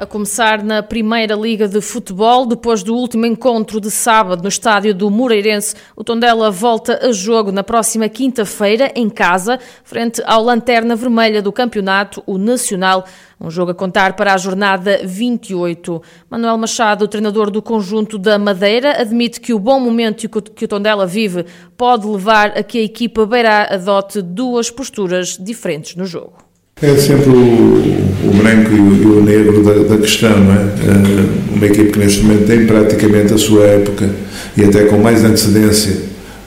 A começar na Primeira Liga de Futebol, depois do último encontro de sábado no estádio do Moreirense, o Tondela volta a jogo na próxima quinta-feira, em casa, frente ao Lanterna Vermelha do campeonato, o Nacional. Um jogo a contar para a jornada 28. Manuel Machado, treinador do conjunto da Madeira, admite que o bom momento que o Tondela vive pode levar a que a equipa beira adote duas posturas diferentes no jogo. É sempre o, o branco e o, e o negro da, da, questão, não é? Eh, uma equipe que neste momento tem praticamente a sua época e até com mais antecedência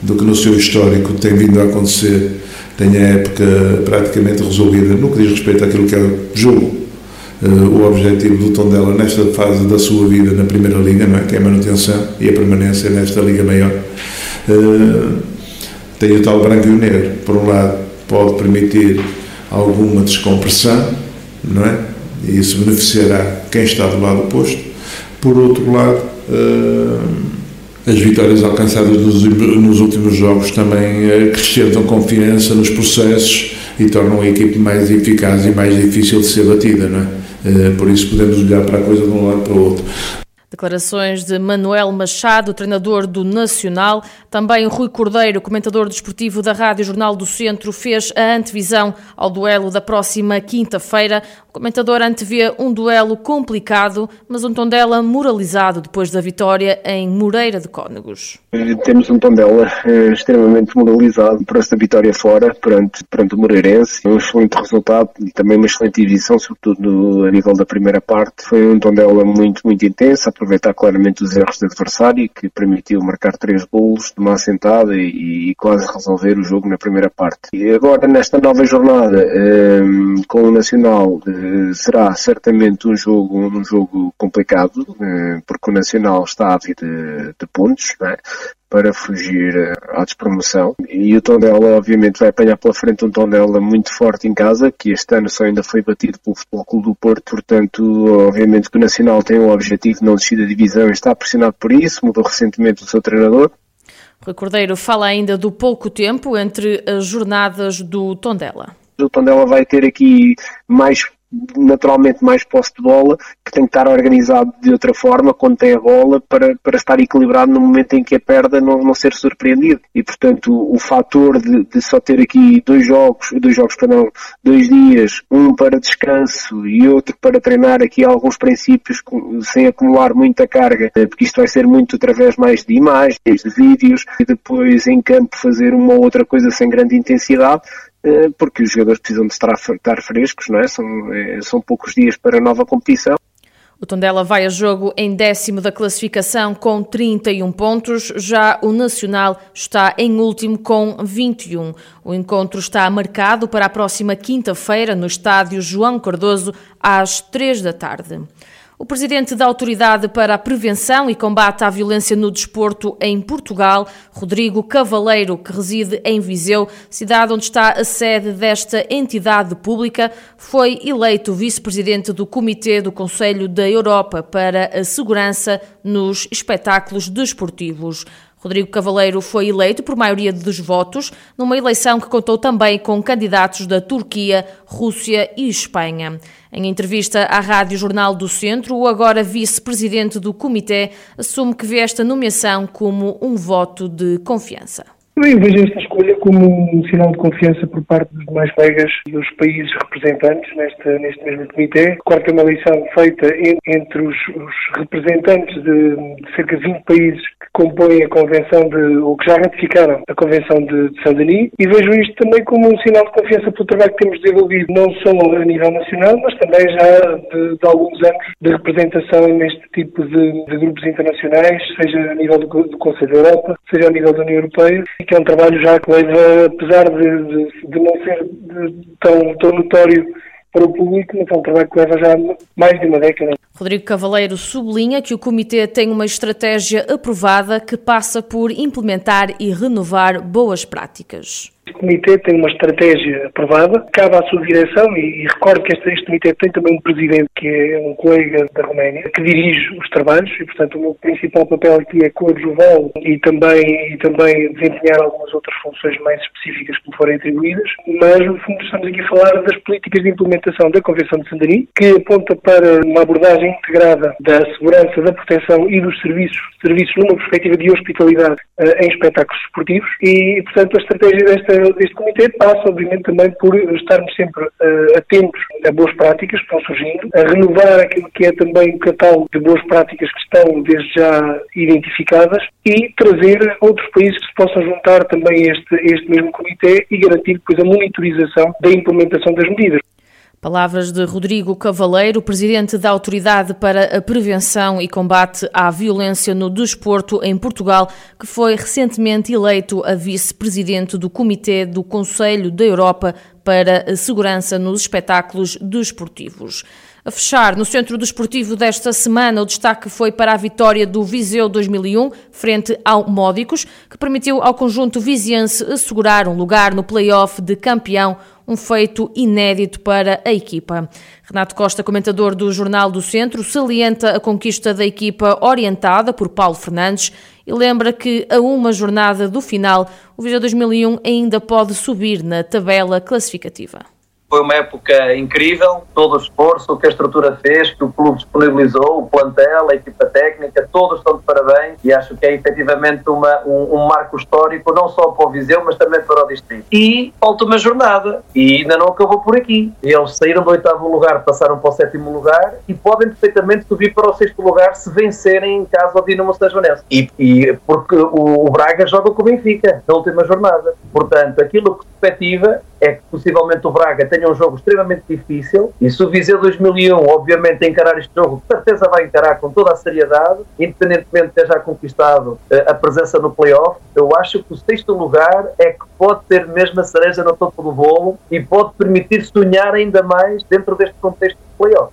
do que no seu histórico tem vindo a acontecer, tem a época praticamente resolvida no que diz respeito àquilo que é o jogo. Eh, o objetivo do Tondela nesta fase da sua vida na Primeira Liga, não é? que é a manutenção e a permanência nesta Liga Maior. Eh, tem o tal branco e o negro. Por um lado, pode permitir alguma descompressão, não é? E isso beneficiará quem está do lado oposto. Por outro lado, uh, as vitórias alcançadas nos, últimos jogos também uh, acrescentam confiança nos processos e tornam a equipe mais eficaz e mais difícil de ser batida, não é? Uh, por isso podemos olhar para a coisa de um lado para o outro. Declarações de Manuel Machado, treinador do Nacional. Também Rui Cordeiro, comentador desportivo da Rádio Jornal do Centro, fez a antevisão ao duelo da próxima quinta-feira. Comentador antevê um duelo complicado, mas um Tondela moralizado depois da vitória em Moreira de Cónegos. Temos um Tondela eh, extremamente moralizado por esta vitória fora, perante, perante o Moreirense. Um excelente resultado e também uma excelente edição, sobretudo a nível da primeira parte. Foi um Tondela muito, muito intenso, aproveitar claramente os erros do adversário, que permitiu marcar três golos de uma assentada e, e quase resolver o jogo na primeira parte. E agora, nesta nova jornada, um, eh, com o Nacional, eh, será certamente um jogo, um jogo complicado, eh, porque o Nacional está a vir de, de pontos, é? para fugir eh, à despromoção. E o Tondela, obviamente, vai apanhar pela frente um Tondela muito forte em casa, que este ano só ainda foi batido pelo Futebol Clube do Porto. Portanto, obviamente que o Nacional tem o objetivo de não descer da divisão e está pressionado por isso. Mudou recentemente o seu treinador. Rui Cordeiro fala ainda do pouco tempo entre as jornadas do Tondela. O Tondela vai ter aqui mais naturalmente mais posse de bola, que tem que estar organizado de outra forma quando tem a bola para, para estar equilibrado no momento em que a perda não, não ser surpreendido. E portanto o, o fator de, de, só ter aqui dois jogos, dois jogos, perdão, dois dias, um para descanso e outro para treinar aqui alguns princípios sem acumular muita carga, eh, porque isto vai ser muito através mais de imagens, de vídeos, e depois em campo fazer uma outra coisa sem grande intensidade, porque os jogadores precisam de estar, frescos, não é? São, eh, são poucos dias para a nova competição. O Tondela vai a jogo em décimo da classificação com 31 pontos, já o Nacional está em último com 21. O encontro está marcado para a próxima quinta-feira no estádio João Cardoso às 3 da tarde. O presidente da Autoridade para a Prevenção e Combate à Violência no Desporto em Portugal, Rodrigo Cavaleiro, que reside em Viseu, cidade onde está a sede desta entidade pública, foi eleito vice-presidente do Comitê do Conselho da Europa para a Segurança nos Espetáculos Desportivos. Rodrigo Cavaleiro foi eleito por maioria dos votos, numa eleição que contou também com candidatos da Turquia, Rússia e Espanha. Em entrevista à Rádio Jornal do Centro, o agora vice-presidente do comitê assume que vê esta nomeação como um voto de confiança. Eu vejo esta escolha como um sinal de confiança por parte dos demais colegas dos países representantes neste, neste mesmo comitê. Claro que é uma eleição feita entre os, os representantes de, de, cerca de 20 países que compõem a Convenção de, ou que já ratificaram a Convenção de, de Saint-Denis e vejo isto também como um sinal de confiança pelo trabalho que temos desenvolvido, não só a nível nacional, mas também já de, de alguns anos de representação neste tipo de, de grupos internacionais, seja a nível do, do Conselho da Europa, seja a nível da União Europeia que é um trabalho já que leva, apesar de, de, de não ser de, tão, tão notório para o público, mas é um trabalho que leva já mais de uma década. Rodrigo Cavaleiro sublinha que o Comitê tem uma estratégia aprovada que passa por implementar e renovar boas práticas. O comitê tem uma estratégia aprovada, cabe à sua direção e, e recordo que este, este, comitê tem também um presidente que é um colega da Roménia, que dirige os trabalhos e, portanto, o meu principal papel aqui é coadjuvá-lo e também, e também desempenhar algumas outras funções mais específicas que me forem atribuídas, mas, no fundo, estamos aqui a falar das políticas de implementação da Convenção de Sandarim, que aponta para uma abordagem integrada da segurança, da proteção e dos serviços, serviços numa perspectiva de hospitalidade uh, em espetáculos esportivos e, portanto, a estratégia desta deste comitê passa, obviamente, também por estarmos sempre uh, atentos a boas práticas que estão surgindo, a renovar aquilo que é também o catálogo de boas práticas que estão desde já identificadas e trazer outros países que se possam juntar também a este, a este mesmo comitê e garantir depois a monitorização da implementação das medidas. Palavras de Rodrigo Cavaleiro, presidente da Autoridade para a Prevenção e Combate à Violência no Desporto em Portugal, que foi recentemente eleito a vice-presidente do Comitê do Conselho da Europa para a Segurança nos Espetáculos Desportivos. A fechar, no centro desportivo desta semana, o destaque foi para a vitória do Viseu 2001, frente ao Módicos, que permitiu ao conjunto viziense assegurar um lugar no play-off de campeão um feito inédito para a equipa. Renato Costa, comentador do Jornal do Centro, salienta a conquista da equipa orientada por Paulo Fernandes e lembra que a uma jornada do final, o Viseu 2001 ainda pode subir na tabela classificativa. Foi uma época incrível, todo o esforço que a estrutura fez, que o clube disponibilizou, o plantel, a equipa técnica, todos estão de parabéns e acho que é efetivamente uma, um, um, marco histórico, não só para o Viseu, mas também para o Distrito. E falta uma jornada e ainda não acabou por aqui. Eles saíram do oitavo lugar, passaram para o sétimo lugar e podem perfeitamente subir para o sexto lugar se vencerem em casa ao Dinamo Sajonense. E, e porque o, o Braga joga com o Benfica na última jornada. Portanto, aquilo que perspectiva é que possivelmente o Braga tenha um jogo extremamente difícil e se o Viseu 2001 obviamente encarar este jogo, com certeza vai encarar com toda a seriedade, independentemente de ter já conquistado uh, a presença no playoff, eu acho que o sexto lugar é que pode ter mesmo a cereja no topo do bolo e pode permitir sonhar ainda mais dentro deste contexto de playoff.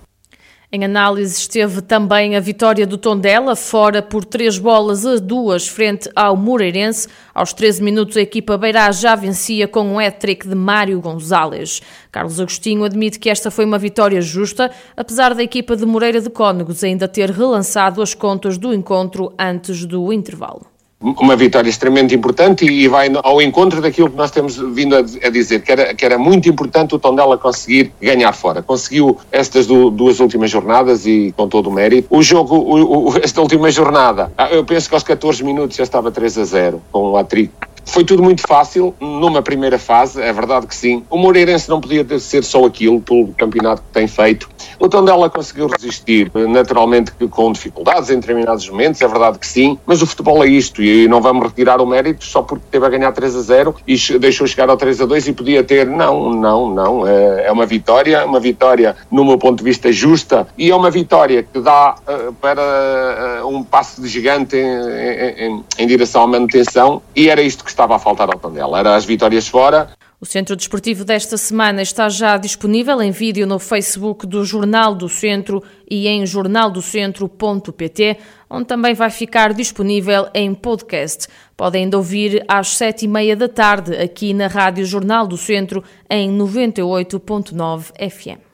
Em análise esteve também a vitória do Tondela, fora por três bolas a duas frente ao Moreirense. Aos 13 minutos a equipa Beirá já vencia com um hat-trick de Mário Gonzalez. Carlos Agostinho admite que esta foi uma vitória justa, apesar da equipa de Moreira de Cónegos ainda ter relançado as contas do encontro antes do intervalo uma vitória extremamente importante e vai ao encontro daquilo que nós temos vindo a, dizer, que era, que era muito importante o Tondela conseguir ganhar fora. Conseguiu estas duas últimas jornadas e com todo o mérito. O jogo, o, o, esta última jornada, ah, eu penso que aos 14 minutos já estava 3 a 0 com o Atrico foi tudo muito fácil numa primeira fase, é verdade que sim. O Moreirense não podia ser só aquilo pelo campeonato que tem feito. O Tondela conseguiu resistir, naturalmente com dificuldades em determinados momentos, é verdade que sim, mas o futebol é isto e não vamos retirar o mérito só porque teve a ganhar 3 a 0 e deixou chegar ao 3 a 2 e podia ter. Não, não, não. É, é uma vitória, uma vitória, no meu ponto de vista, justa e é uma vitória que dá uh, para uh, um passo de gigante em, em, em direção à manutenção e era isto que estava a faltar ao Tondela, era as vitórias fora. O Centro Desportivo desta semana está já disponível em vídeo no Facebook do Jornal do Centro e em jornaldocentro.pt, onde também vai ficar disponível em podcast. Podem ainda ouvir às sete e meia da tarde aqui na Rádio Jornal do Centro em 98.9 FM.